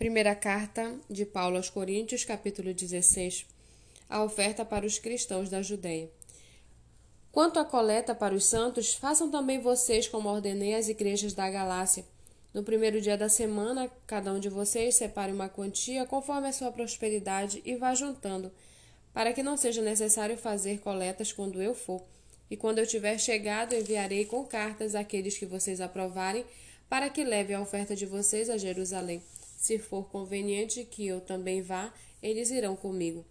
Primeira carta de Paulo aos Coríntios, capítulo 16. A oferta para os cristãos da Judéia. Quanto à coleta para os santos, façam também vocês como ordenei às igrejas da Galácia. No primeiro dia da semana, cada um de vocês separe uma quantia conforme a sua prosperidade e vá juntando, para que não seja necessário fazer coletas quando eu for. E quando eu tiver chegado, enviarei com cartas aqueles que vocês aprovarem, para que leve a oferta de vocês a Jerusalém. Se for conveniente que eu também vá, eles irão comigo.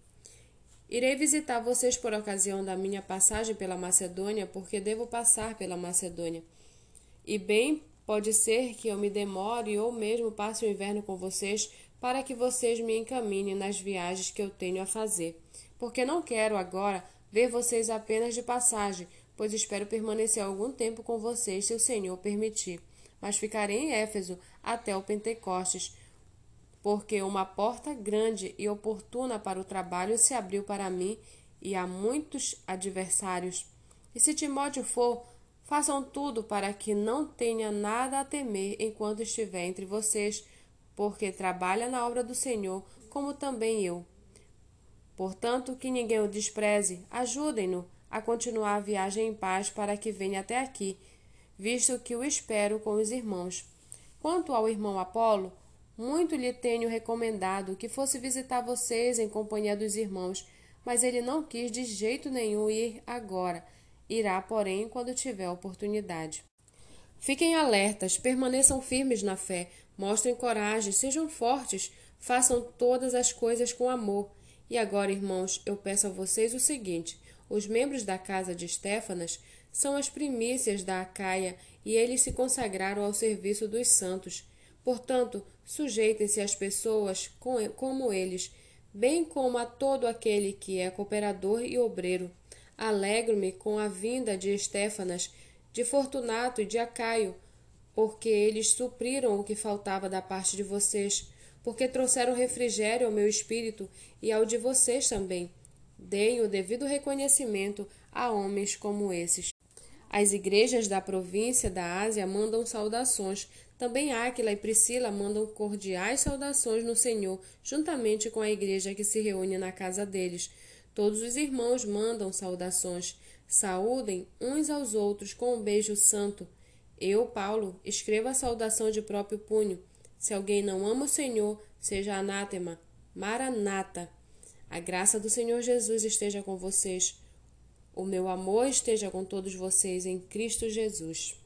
Irei visitar vocês por ocasião da minha passagem pela Macedônia, porque devo passar pela Macedônia. E bem pode ser que eu me demore ou mesmo passe o inverno com vocês, para que vocês me encaminhem nas viagens que eu tenho a fazer. Porque não quero agora ver vocês apenas de passagem, pois espero permanecer algum tempo com vocês, se o Senhor permitir. Mas ficarei em Éfeso até o Pentecostes porque uma porta grande e oportuna para o trabalho se abriu para mim e a muitos adversários. E se Timóteo for, façam tudo para que não tenha nada a temer enquanto estiver entre vocês, porque trabalha na obra do Senhor, como também eu. Portanto, que ninguém o despreze, ajudem-no a continuar a viagem em paz para que venha até aqui, visto que o espero com os irmãos. Quanto ao irmão Apolo, muito lhe tenho recomendado que fosse visitar vocês em companhia dos irmãos, mas ele não quis de jeito nenhum ir agora. Irá, porém, quando tiver oportunidade. Fiquem alertas, permaneçam firmes na fé, mostrem coragem, sejam fortes, façam todas as coisas com amor. E agora, irmãos, eu peço a vocês o seguinte: os membros da casa de Estéfanas são as primícias da Acaia e eles se consagraram ao serviço dos santos. Portanto, sujeitem-se às pessoas como eles, bem como a todo aquele que é cooperador e obreiro. Alegro-me com a vinda de Estéfanas, de Fortunato e de Acaio, porque eles supriram o que faltava da parte de vocês, porque trouxeram refrigério ao meu espírito e ao de vocês também. Deem o devido reconhecimento a homens como esses. As igrejas da província da Ásia mandam saudações. Também Áquila e Priscila mandam cordiais saudações no Senhor, juntamente com a igreja que se reúne na casa deles. Todos os irmãos mandam saudações. Saúdem uns aos outros com um beijo santo. Eu, Paulo, escrevo a saudação de próprio punho. Se alguém não ama o Senhor, seja anátema. Maranata. A graça do Senhor Jesus esteja com vocês. O meu amor esteja com todos vocês em Cristo Jesus.